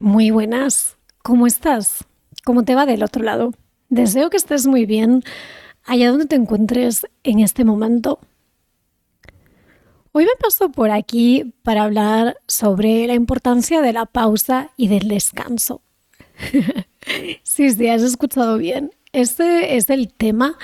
Muy buenas, ¿cómo estás? ¿Cómo te va del otro lado? Deseo que estés muy bien allá donde te encuentres en este momento. Hoy me paso por aquí para hablar sobre la importancia de la pausa y del descanso. sí, sí, has escuchado bien. Este es el tema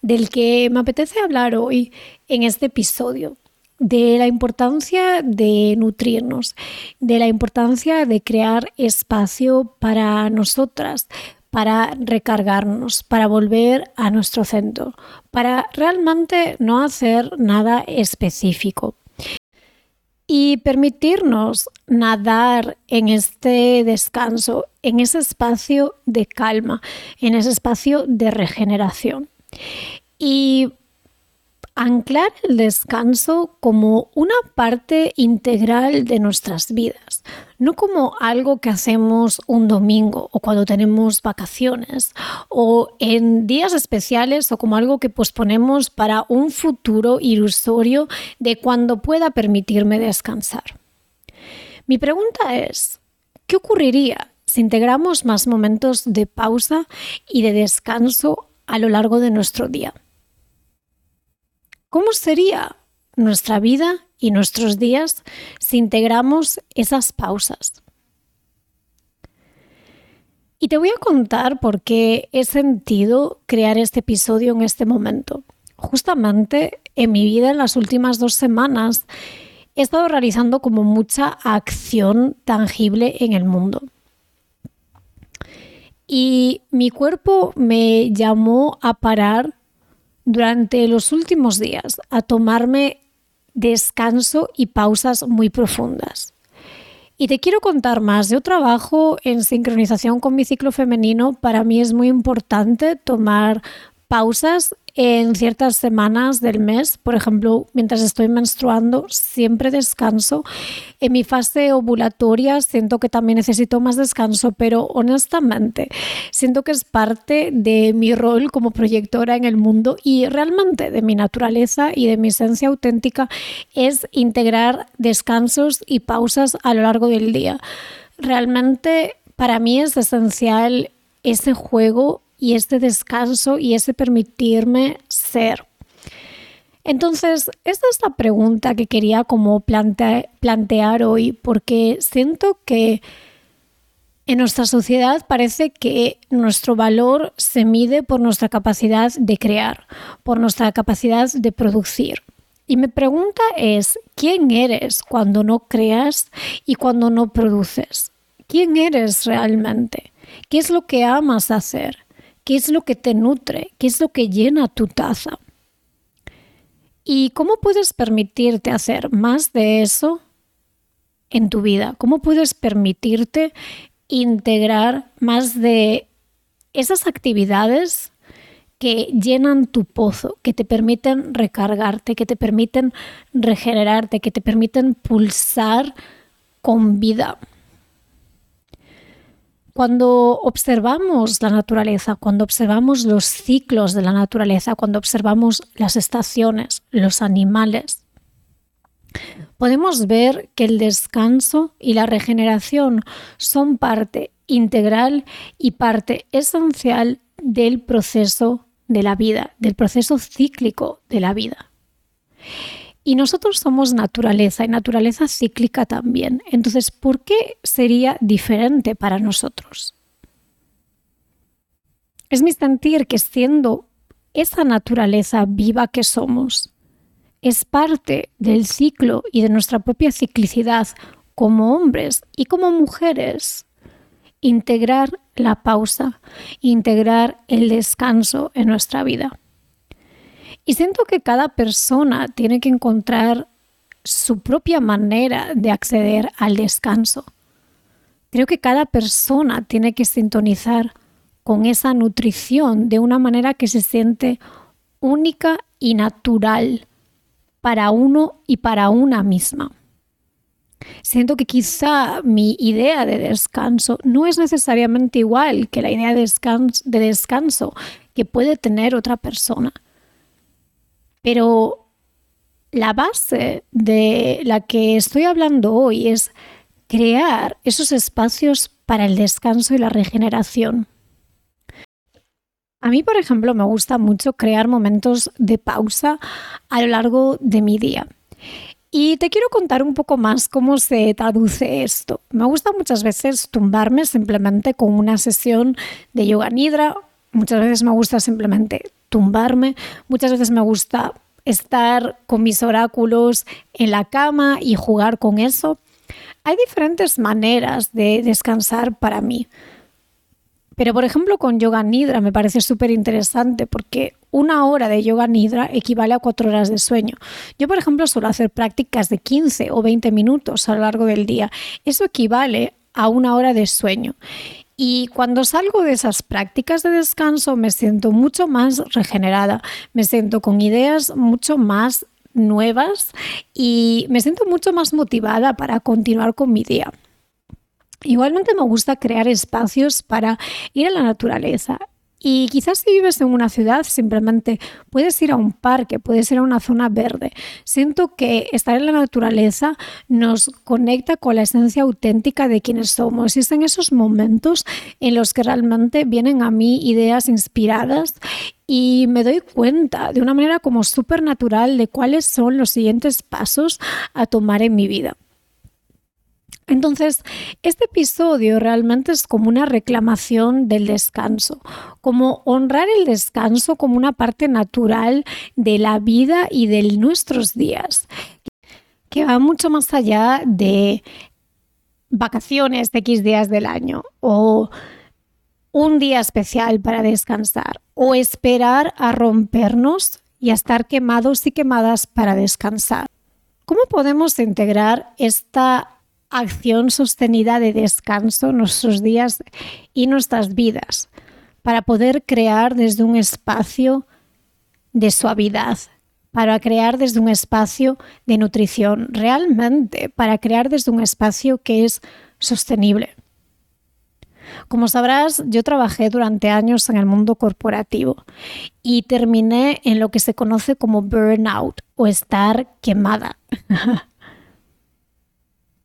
del que me apetece hablar hoy en este episodio de la importancia de nutrirnos, de la importancia de crear espacio para nosotras, para recargarnos, para volver a nuestro centro, para realmente no hacer nada específico. Y permitirnos nadar en este descanso, en ese espacio de calma, en ese espacio de regeneración. Y anclar el descanso como una parte integral de nuestras vidas, no como algo que hacemos un domingo o cuando tenemos vacaciones o en días especiales o como algo que posponemos para un futuro ilusorio de cuando pueda permitirme descansar. Mi pregunta es, ¿qué ocurriría si integramos más momentos de pausa y de descanso a lo largo de nuestro día? ¿Cómo sería nuestra vida y nuestros días si integramos esas pausas? Y te voy a contar por qué he sentido crear este episodio en este momento. Justamente en mi vida en las últimas dos semanas he estado realizando como mucha acción tangible en el mundo. Y mi cuerpo me llamó a parar durante los últimos días a tomarme descanso y pausas muy profundas. Y te quiero contar más. Yo trabajo en sincronización con mi ciclo femenino. Para mí es muy importante tomar pausas en ciertas semanas del mes, por ejemplo, mientras estoy menstruando, siempre descanso. En mi fase ovulatoria siento que también necesito más descanso, pero honestamente siento que es parte de mi rol como proyectora en el mundo y realmente de mi naturaleza y de mi esencia auténtica es integrar descansos y pausas a lo largo del día. Realmente para mí es esencial ese juego y este descanso y ese permitirme ser. Entonces, esta es la pregunta que quería como plantear hoy, porque siento que en nuestra sociedad parece que nuestro valor se mide por nuestra capacidad de crear, por nuestra capacidad de producir. Y mi pregunta es, ¿quién eres cuando no creas y cuando no produces? ¿Quién eres realmente? ¿Qué es lo que amas hacer? ¿Qué es lo que te nutre? ¿Qué es lo que llena tu taza? ¿Y cómo puedes permitirte hacer más de eso en tu vida? ¿Cómo puedes permitirte integrar más de esas actividades que llenan tu pozo, que te permiten recargarte, que te permiten regenerarte, que te permiten pulsar con vida? Cuando observamos la naturaleza, cuando observamos los ciclos de la naturaleza, cuando observamos las estaciones, los animales, podemos ver que el descanso y la regeneración son parte integral y parte esencial del proceso de la vida, del proceso cíclico de la vida. Y nosotros somos naturaleza y naturaleza cíclica también. Entonces, ¿por qué sería diferente para nosotros? Es mi sentir que siendo esa naturaleza viva que somos, es parte del ciclo y de nuestra propia ciclicidad como hombres y como mujeres, integrar la pausa, integrar el descanso en nuestra vida. Y siento que cada persona tiene que encontrar su propia manera de acceder al descanso. Creo que cada persona tiene que sintonizar con esa nutrición de una manera que se siente única y natural para uno y para una misma. Siento que quizá mi idea de descanso no es necesariamente igual que la idea de descanso, de descanso que puede tener otra persona. Pero la base de la que estoy hablando hoy es crear esos espacios para el descanso y la regeneración. A mí, por ejemplo, me gusta mucho crear momentos de pausa a lo largo de mi día. Y te quiero contar un poco más cómo se traduce esto. Me gusta muchas veces tumbarme simplemente con una sesión de yoga nidra. Muchas veces me gusta simplemente tumbarme. Muchas veces me gusta estar con mis oráculos en la cama y jugar con eso. Hay diferentes maneras de descansar para mí. Pero, por ejemplo, con yoga nidra me parece súper interesante porque una hora de yoga nidra equivale a cuatro horas de sueño. Yo, por ejemplo, suelo hacer prácticas de 15 o 20 minutos a lo largo del día. Eso equivale a una hora de sueño. Y cuando salgo de esas prácticas de descanso me siento mucho más regenerada, me siento con ideas mucho más nuevas y me siento mucho más motivada para continuar con mi día. Igualmente me gusta crear espacios para ir a la naturaleza. Y quizás si vives en una ciudad, simplemente puedes ir a un parque, puedes ir a una zona verde. Siento que estar en la naturaleza nos conecta con la esencia auténtica de quienes somos. Y es en esos momentos en los que realmente vienen a mí ideas inspiradas y me doy cuenta de una manera como súper natural de cuáles son los siguientes pasos a tomar en mi vida. Entonces, este episodio realmente es como una reclamación del descanso, como honrar el descanso como una parte natural de la vida y de nuestros días, que va mucho más allá de vacaciones de X días del año o un día especial para descansar o esperar a rompernos y a estar quemados y quemadas para descansar. ¿Cómo podemos integrar esta acción sostenida de descanso en nuestros días y nuestras vidas para poder crear desde un espacio de suavidad, para crear desde un espacio de nutrición, realmente para crear desde un espacio que es sostenible. Como sabrás, yo trabajé durante años en el mundo corporativo y terminé en lo que se conoce como burnout o estar quemada.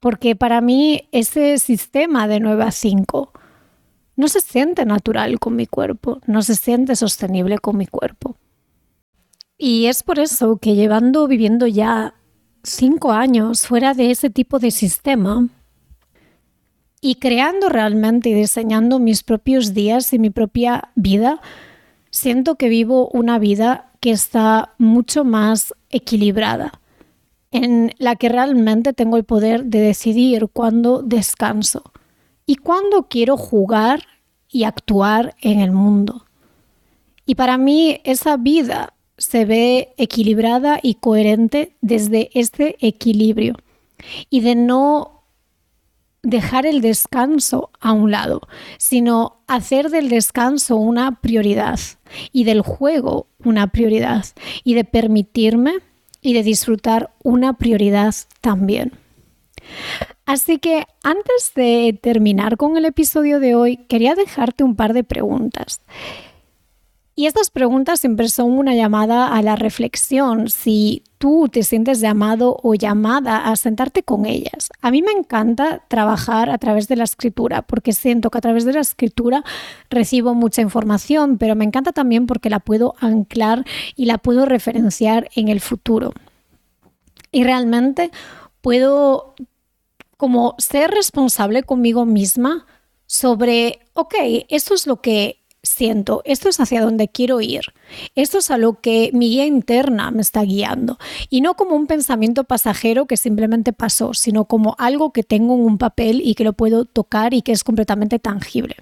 porque para mí ese sistema de 9 a 5 no se siente natural con mi cuerpo, no se siente sostenible con mi cuerpo. Y es por eso que llevando viviendo ya cinco años fuera de ese tipo de sistema y creando realmente y diseñando mis propios días y mi propia vida, siento que vivo una vida que está mucho más equilibrada en la que realmente tengo el poder de decidir cuándo descanso y cuándo quiero jugar y actuar en el mundo. Y para mí esa vida se ve equilibrada y coherente desde este equilibrio y de no dejar el descanso a un lado, sino hacer del descanso una prioridad y del juego una prioridad y de permitirme y de disfrutar una prioridad también. Así que antes de terminar con el episodio de hoy, quería dejarte un par de preguntas. Y estas preguntas siempre son una llamada a la reflexión, si tú te sientes llamado o llamada a sentarte con ellas. A mí me encanta trabajar a través de la escritura, porque siento que a través de la escritura recibo mucha información, pero me encanta también porque la puedo anclar y la puedo referenciar en el futuro. Y realmente puedo como ser responsable conmigo misma sobre, ok, esto es lo que siento, esto es hacia donde quiero ir, esto es a lo que mi guía interna me está guiando y no como un pensamiento pasajero que simplemente pasó, sino como algo que tengo en un papel y que lo puedo tocar y que es completamente tangible.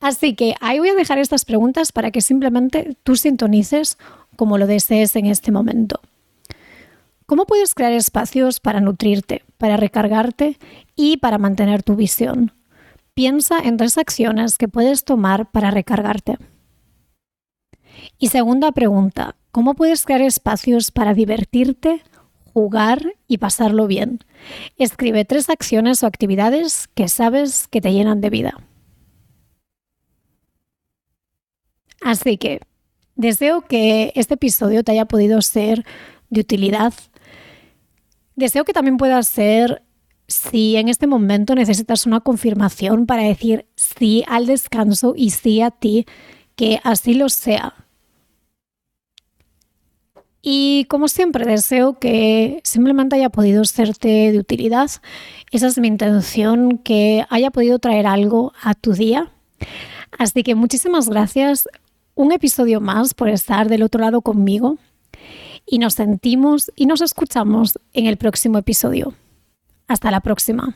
Así que ahí voy a dejar estas preguntas para que simplemente tú sintonices como lo desees en este momento. ¿Cómo puedes crear espacios para nutrirte, para recargarte y para mantener tu visión? Piensa en tres acciones que puedes tomar para recargarte. Y segunda pregunta, ¿cómo puedes crear espacios para divertirte, jugar y pasarlo bien? Escribe tres acciones o actividades que sabes que te llenan de vida. Así que deseo que este episodio te haya podido ser de utilidad. Deseo que también pueda ser si en este momento necesitas una confirmación para decir sí al descanso y sí a ti, que así lo sea. Y como siempre deseo que simplemente haya podido serte de utilidad. Esa es mi intención, que haya podido traer algo a tu día. Así que muchísimas gracias. Un episodio más por estar del otro lado conmigo. Y nos sentimos y nos escuchamos en el próximo episodio. Hasta la próxima.